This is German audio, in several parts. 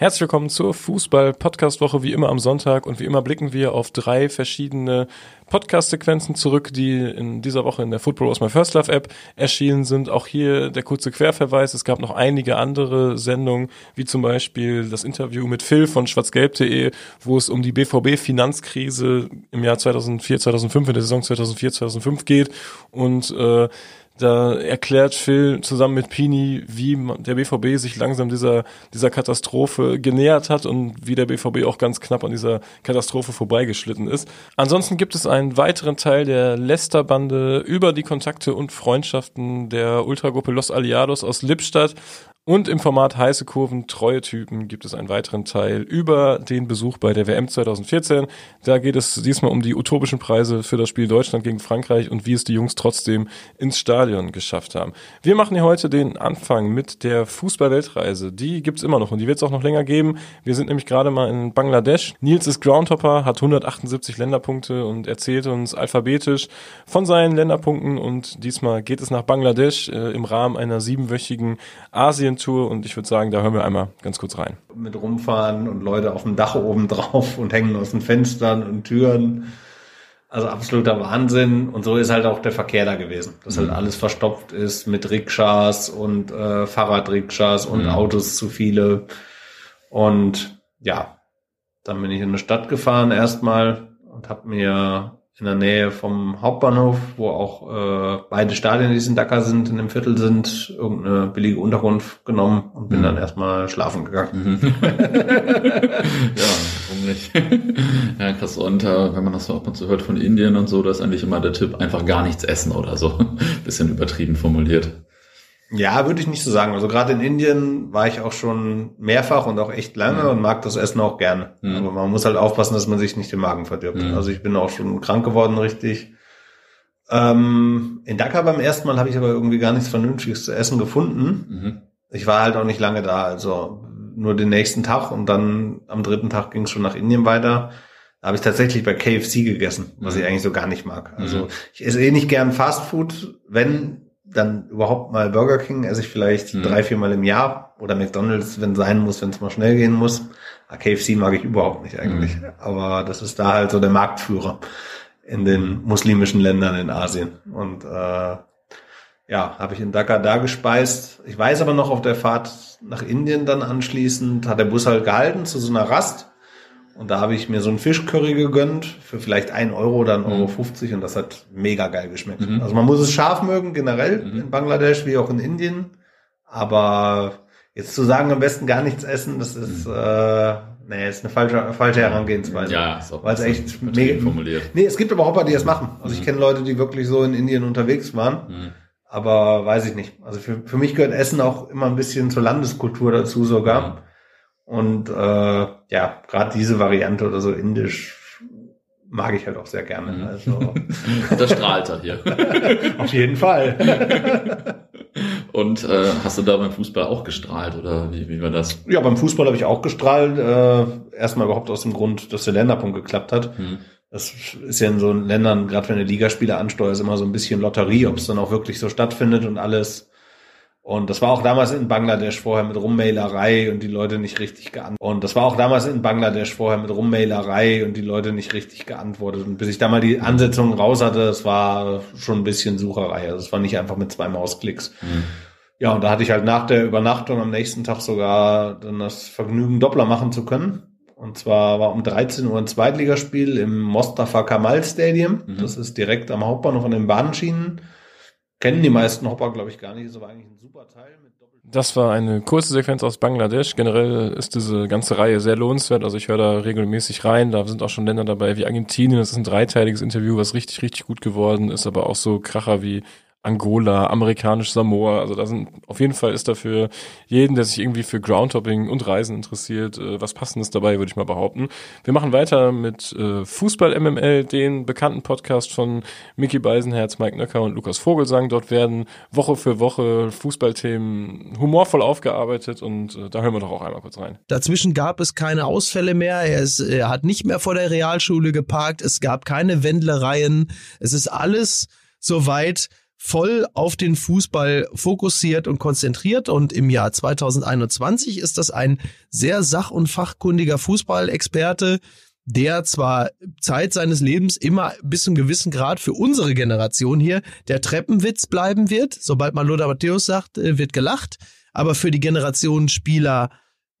Herzlich willkommen zur Fußball-Podcast-Woche, wie immer am Sonntag. Und wie immer blicken wir auf drei verschiedene Podcast-Sequenzen zurück, die in dieser Woche in der Football Was My First Love App erschienen sind. Auch hier der kurze Querverweis. Es gab noch einige andere Sendungen, wie zum Beispiel das Interview mit Phil von schwarzgelb.de, wo es um die BVB-Finanzkrise im Jahr 2004, 2005, in der Saison 2004, 2005 geht. Und äh, da erklärt Phil zusammen mit Pini, wie der BVB sich langsam dieser, dieser Katastrophe genähert hat und wie der BVB auch ganz knapp an dieser Katastrophe vorbeigeschlitten ist. Ansonsten gibt es einen weiteren Teil der Leicester-Bande über die Kontakte und Freundschaften der Ultragruppe Los Aliados aus Lippstadt. Und im Format heiße Kurven, treue Typen gibt es einen weiteren Teil über den Besuch bei der WM 2014. Da geht es diesmal um die utopischen Preise für das Spiel Deutschland gegen Frankreich und wie es die Jungs trotzdem ins Stadion geschafft haben. Wir machen hier heute den Anfang mit der Fußball-Weltreise. Die gibt's immer noch und die wird es auch noch länger geben. Wir sind nämlich gerade mal in Bangladesch. Nils ist Groundhopper, hat 178 Länderpunkte und erzählt uns alphabetisch von seinen Länderpunkten und diesmal geht es nach Bangladesch äh, im Rahmen einer siebenwöchigen Asien Tour und ich würde sagen, da hören wir einmal ganz kurz rein. Mit rumfahren und Leute auf dem Dach oben drauf und hängen aus den Fenstern und Türen. Also absoluter Wahnsinn. Und so ist halt auch der Verkehr da gewesen. Dass halt mhm. halt alles verstopft ist mit Rikschas und äh, Fahrradrikschas und mhm. Autos zu viele. Und ja, dann bin ich in eine Stadt gefahren erstmal und habe mir in der Nähe vom Hauptbahnhof, wo auch äh, beide Stadien, die in Dakar sind, in dem Viertel sind, irgendeine billige Unterkunft genommen und bin mhm. dann erstmal schlafen gegangen. Mhm. ja, warum nicht? ja, krass. Und äh, wenn man das so ab und zu hört von Indien und so, da ist eigentlich immer der Tipp, einfach gar nichts essen oder so. Bisschen übertrieben formuliert. Ja, würde ich nicht so sagen. Also gerade in Indien war ich auch schon mehrfach und auch echt lange mhm. und mag das Essen auch gerne. Mhm. Aber man muss halt aufpassen, dass man sich nicht den Magen verdirbt. Mhm. Also ich bin auch schon krank geworden, richtig. Ähm, in Dhaka beim ersten Mal habe ich aber irgendwie gar nichts Vernünftiges zu essen gefunden. Mhm. Ich war halt auch nicht lange da, also nur den nächsten Tag und dann am dritten Tag ging es schon nach Indien weiter. Da habe ich tatsächlich bei KFC gegessen, was mhm. ich eigentlich so gar nicht mag. Also mhm. ich esse eh nicht gern Fast Food, wenn dann überhaupt mal Burger King esse ich vielleicht mhm. drei, vier Mal im Jahr oder McDonalds, wenn sein muss, wenn es mal schnell gehen muss. Ah, KFC mag ich überhaupt nicht eigentlich. Mhm. Aber das ist da halt so der Marktführer in den muslimischen Ländern in Asien. Und äh, ja, habe ich in Dhaka da gespeist. Ich weiß aber noch auf der Fahrt nach Indien dann anschließend hat der Bus halt gehalten zu so einer Rast. Und da habe ich mir so ein Fischcurry gegönnt für vielleicht ein Euro oder ein Euro mhm. 50 und das hat mega geil geschmeckt. Mhm. Also man muss es scharf mögen, generell mhm. in Bangladesch wie auch in Indien. Aber jetzt zu sagen, am besten gar nichts essen, das ist, mhm. äh, nee, ist eine falsche, falsche Herangehensweise. Ja, ist auch Weil es echt mega formuliert. Nee, es gibt aber Hopper, die das machen. Also ich mhm. kenne Leute, die wirklich so in Indien unterwegs waren. Mhm. Aber weiß ich nicht. Also für, für mich gehört Essen auch immer ein bisschen zur Landeskultur dazu sogar. Und äh, ja, gerade diese Variante oder so indisch mag ich halt auch sehr gerne. Mhm. Also. das strahlt er hier. Auf jeden Fall. Und äh, hast du da beim Fußball auch gestrahlt oder wie, wie war das? Ja, beim Fußball habe ich auch gestrahlt. Äh, erstmal überhaupt aus dem Grund, dass der Länderpunkt geklappt hat. Mhm. Das ist ja in so Ländern, gerade wenn eine Ligaspieler ansteuert, immer so ein bisschen Lotterie, ob es dann auch wirklich so stattfindet und alles. Und das war auch damals in Bangladesch vorher mit Rummailerei und die Leute nicht richtig geantwortet. Und das war auch damals in Bangladesch vorher mit Rummailerei und die Leute nicht richtig geantwortet. Und bis ich da mal die Ansetzung raus hatte, es war schon ein bisschen Sucherei. Also es war nicht einfach mit zwei Mausklicks. Mhm. Ja, und da hatte ich halt nach der Übernachtung am nächsten Tag sogar dann das Vergnügen, Doppler machen zu können. Und zwar war um 13 Uhr ein Zweitligaspiel im Mostafa Kamal Stadium. Mhm. Das ist direkt am Hauptbahnhof an den Bahnschienen kennen die meisten Hopper, glaube ich, gar nicht. Das war eigentlich ein super Teil. das war eine kurze Sequenz aus Bangladesch. Generell ist diese ganze Reihe sehr lohnenswert. Also ich höre da regelmäßig rein. Da sind auch schon Länder dabei wie Argentinien. Das ist ein dreiteiliges Interview, was richtig, richtig gut geworden ist. Aber auch so Kracher wie Angola, amerikanisch Samoa. Also da sind auf jeden Fall ist dafür jeden, der sich irgendwie für Groundhopping und Reisen interessiert, äh, was passendes dabei, würde ich mal behaupten. Wir machen weiter mit äh, Fußball MML, den bekannten Podcast von Mickey Beisenherz, Mike Nöcker und Lukas Vogelsang. Dort werden Woche für Woche Fußballthemen humorvoll aufgearbeitet und äh, da hören wir doch auch einmal kurz rein. Dazwischen gab es keine Ausfälle mehr. Er, ist, er hat nicht mehr vor der Realschule geparkt. Es gab keine Wendlereien. Es ist alles soweit voll auf den Fußball fokussiert und konzentriert und im Jahr 2021 ist das ein sehr sach- und fachkundiger Fußballexperte, der zwar Zeit seines Lebens immer bis zum gewissen Grad für unsere Generation hier der Treppenwitz bleiben wird. Sobald man Lothar Matthäus sagt, äh, wird gelacht. Aber für die Generation Spieler,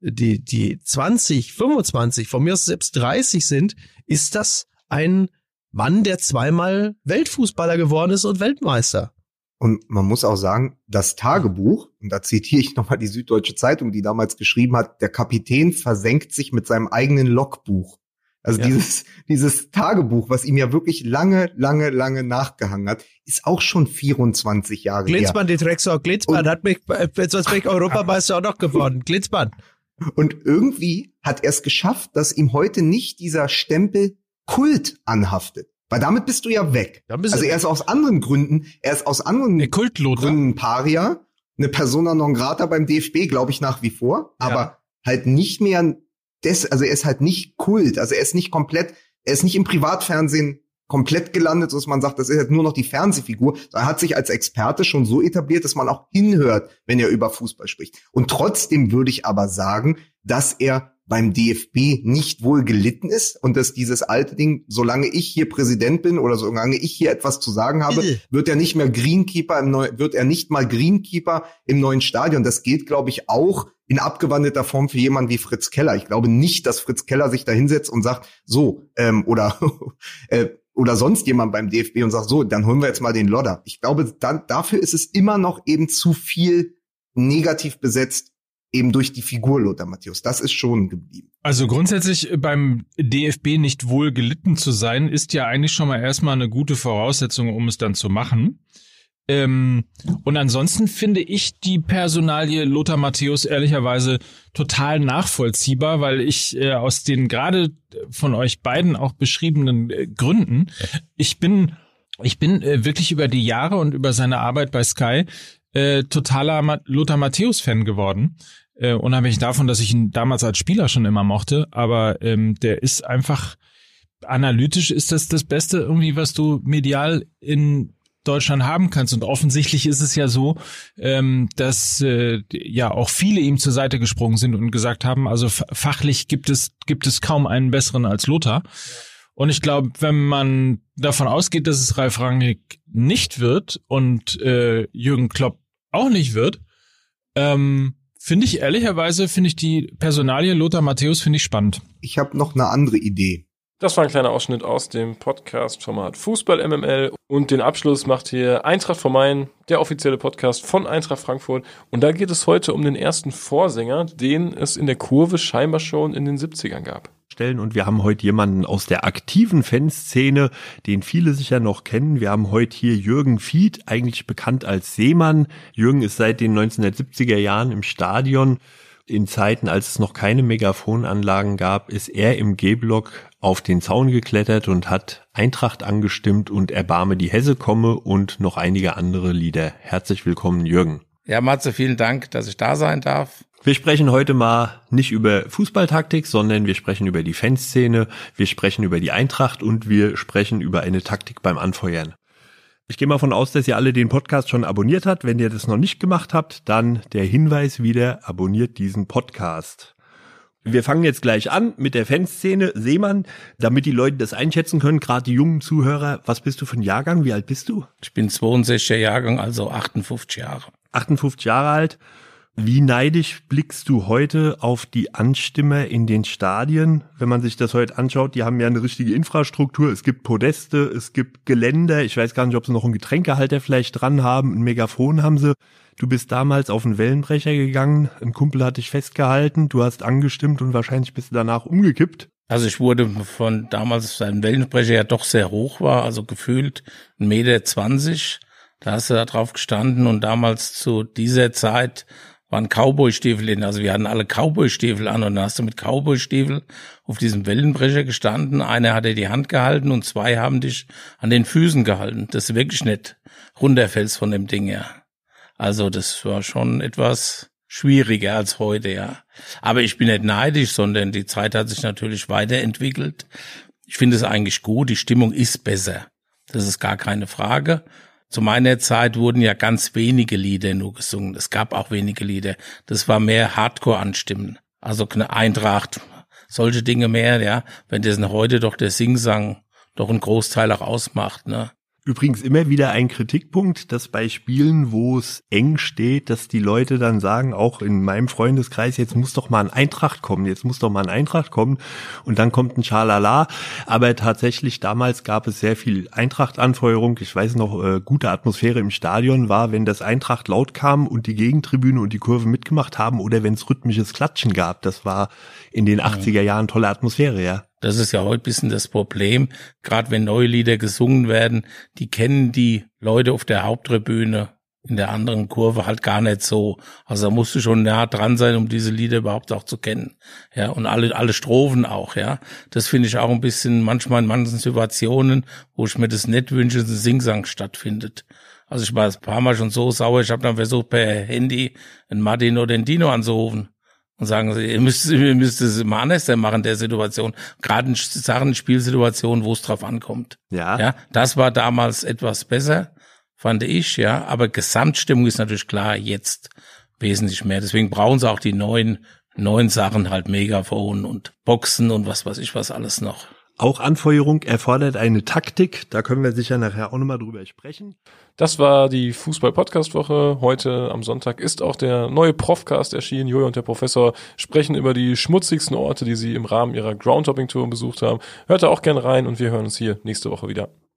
die, die 20, 25, von mir aus selbst 30 sind, ist das ein Mann, der zweimal Weltfußballer geworden ist und Weltmeister. Und man muss auch sagen, das Tagebuch, und da zitiere ich nochmal die Süddeutsche Zeitung, die damals geschrieben hat, der Kapitän versenkt sich mit seinem eigenen Logbuch. Also ja. dieses, dieses Tagebuch, was ihm ja wirklich lange, lange, lange nachgehangen hat, ist auch schon 24 Jahre Glitzmann, her. die Drecksau, Glitzmann und, hat mich, sonst bin ich Europameister auch noch geworden. Glitzmann. Und irgendwie hat er es geschafft, dass ihm heute nicht dieser Stempel Kult anhaftet. Weil damit bist du ja weg. Also er ist aus anderen Gründen, er ist aus anderen Gründen Paria, eine Persona non grata beim DFB, glaube ich nach wie vor, ja. aber halt nicht mehr des, also er ist halt nicht Kult, also er ist nicht komplett, er ist nicht im Privatfernsehen komplett gelandet, dass man sagt, das ist jetzt nur noch die Fernsehfigur. Er hat sich als Experte schon so etabliert, dass man auch hinhört, wenn er über Fußball spricht. Und trotzdem würde ich aber sagen, dass er beim DFB nicht wohl gelitten ist und dass dieses alte Ding, solange ich hier Präsident bin oder solange ich hier etwas zu sagen habe, wird er nicht mehr Greenkeeper im neuen, wird er nicht mal Greenkeeper im neuen Stadion. Das gilt, glaube ich, auch in abgewandelter Form für jemanden wie Fritz Keller. Ich glaube nicht, dass Fritz Keller sich da hinsetzt und sagt, so, ähm, oder äh, oder sonst jemand beim DFB und sagt, so, dann holen wir jetzt mal den Lodder. Ich glaube, dann, dafür ist es immer noch eben zu viel negativ besetzt, eben durch die Figur Lothar Matthäus. Das ist schon geblieben. Also grundsätzlich beim DFB nicht wohl gelitten zu sein, ist ja eigentlich schon mal erstmal eine gute Voraussetzung, um es dann zu machen. Ähm, und ansonsten finde ich die Personalie Lothar Matthäus ehrlicherweise total nachvollziehbar, weil ich äh, aus den gerade von euch beiden auch beschriebenen äh, Gründen, ich bin, ich bin äh, wirklich über die Jahre und über seine Arbeit bei Sky äh, totaler Ma Lothar Matthäus-Fan geworden. Äh, unabhängig davon, dass ich ihn damals als Spieler schon immer mochte, aber ähm, der ist einfach analytisch ist das das Beste irgendwie, was du medial in Deutschland haben kannst. Und offensichtlich ist es ja so, ähm, dass äh, ja auch viele ihm zur Seite gesprungen sind und gesagt haben, also fachlich gibt es gibt es kaum einen besseren als Lothar. Und ich glaube, wenn man davon ausgeht, dass es Ralf Rangnick nicht wird und äh, Jürgen Klopp auch nicht wird, ähm, finde ich ehrlicherweise finde ich die Personalie Lothar Matthäus finde ich spannend. Ich habe noch eine andere Idee. Das war ein kleiner Ausschnitt aus dem Podcast-Format Fußball MML. Und den Abschluss macht hier Eintracht vom Main, der offizielle Podcast von Eintracht Frankfurt. Und da geht es heute um den ersten Vorsänger, den es in der Kurve scheinbar schon in den 70ern gab. Und wir haben heute jemanden aus der aktiven Fanszene, den viele sicher noch kennen. Wir haben heute hier Jürgen Fied, eigentlich bekannt als Seemann. Jürgen ist seit den 1970er Jahren im Stadion in Zeiten, als es noch keine Megafonanlagen gab, ist er im G-Block auf den Zaun geklettert und hat Eintracht angestimmt und Erbarme die Hesse komme und noch einige andere Lieder. Herzlich willkommen, Jürgen. Ja, Matze, vielen Dank, dass ich da sein darf. Wir sprechen heute mal nicht über Fußballtaktik, sondern wir sprechen über die Fanszene, wir sprechen über die Eintracht und wir sprechen über eine Taktik beim Anfeuern. Ich gehe mal von aus, dass ihr alle den Podcast schon abonniert habt. Wenn ihr das noch nicht gemacht habt, dann der Hinweis wieder, abonniert diesen Podcast. Wir fangen jetzt gleich an mit der Fanszene. Seemann, damit die Leute das einschätzen können, gerade die jungen Zuhörer, was bist du für ein Jahrgang? Wie alt bist du? Ich bin 62er Jahrgang, also 58 Jahre. 58 Jahre alt. Wie neidisch blickst du heute auf die Anstimmer in den Stadien? Wenn man sich das heute anschaut, die haben ja eine richtige Infrastruktur. Es gibt Podeste, es gibt Geländer. Ich weiß gar nicht, ob sie noch einen Getränkehalter vielleicht dran haben. Ein Megafon haben sie. Du bist damals auf einen Wellenbrecher gegangen. Ein Kumpel hat dich festgehalten. Du hast angestimmt und wahrscheinlich bist du danach umgekippt. Also ich wurde von damals, ein Wellenbrecher ja doch sehr hoch war, also gefühlt 1,20 Meter. Da hast du da drauf gestanden und damals zu dieser Zeit waren Cowboy-Stiefel in. Also wir hatten alle Cowboy-Stiefel an und dann hast du mit Cowboy-Stiefel auf diesem Wellenbrecher gestanden. Einer hat dir die Hand gehalten und zwei haben dich an den Füßen gehalten. Das ist wirklich nicht runterfällst von dem Ding her. Also das war schon etwas schwieriger als heute, ja. Aber ich bin nicht neidisch, sondern die Zeit hat sich natürlich weiterentwickelt. Ich finde es eigentlich gut. Die Stimmung ist besser. Das ist gar keine Frage. Zu meiner Zeit wurden ja ganz wenige Lieder nur gesungen. Es gab auch wenige Lieder. Das war mehr Hardcore-Anstimmen. Also eine Eintracht, solche Dinge mehr, ja. Wenn das heute doch der Singsang doch einen Großteil auch ausmacht, ne. Übrigens immer wieder ein Kritikpunkt, dass bei Spielen, wo es eng steht, dass die Leute dann sagen, auch in meinem Freundeskreis, jetzt muss doch mal ein Eintracht kommen, jetzt muss doch mal ein Eintracht kommen und dann kommt ein Schalala. Aber tatsächlich damals gab es sehr viel Eintracht-Anfeuerung. Ich weiß noch, äh, gute Atmosphäre im Stadion war, wenn das Eintracht laut kam und die Gegentribüne und die Kurve mitgemacht haben oder wenn es rhythmisches Klatschen gab. Das war in den 80er Jahren tolle Atmosphäre, ja. Das ist ja heute bisschen das Problem. Gerade wenn neue Lieder gesungen werden, die kennen die Leute auf der Haupttribüne in der anderen Kurve halt gar nicht so. Also da musst du schon nah dran sein, um diese Lieder überhaupt auch zu kennen. Ja, und alle, alle Strophen auch, ja. Das finde ich auch ein bisschen manchmal in manchen Situationen, wo ich mir das nicht wünsche, dass ein Singsang stattfindet. Also ich war ein paar Mal schon so sauer, ich habe dann versucht, per Handy einen Martin oder den Dino anzurufen und sagen, ihr müsst, ihr müsst es mal anders machen, der Situation. Gerade in Sachen Spielsituationen, wo es drauf ankommt. Ja. Ja, das war damals etwas besser, fand ich, ja. Aber Gesamtstimmung ist natürlich klar jetzt wesentlich mehr. Deswegen brauchen sie auch die neuen, neuen Sachen halt Megafon und Boxen und was weiß ich was alles noch. Auch Anfeuerung erfordert eine Taktik. Da können wir sicher nachher auch nochmal drüber sprechen. Das war die Fußball-Podcast-Woche. Heute am Sonntag ist auch der neue Profcast erschienen. Julia und der Professor sprechen über die schmutzigsten Orte, die sie im Rahmen ihrer Groundhopping-Tour besucht haben. Hört da auch gerne rein und wir hören uns hier nächste Woche wieder.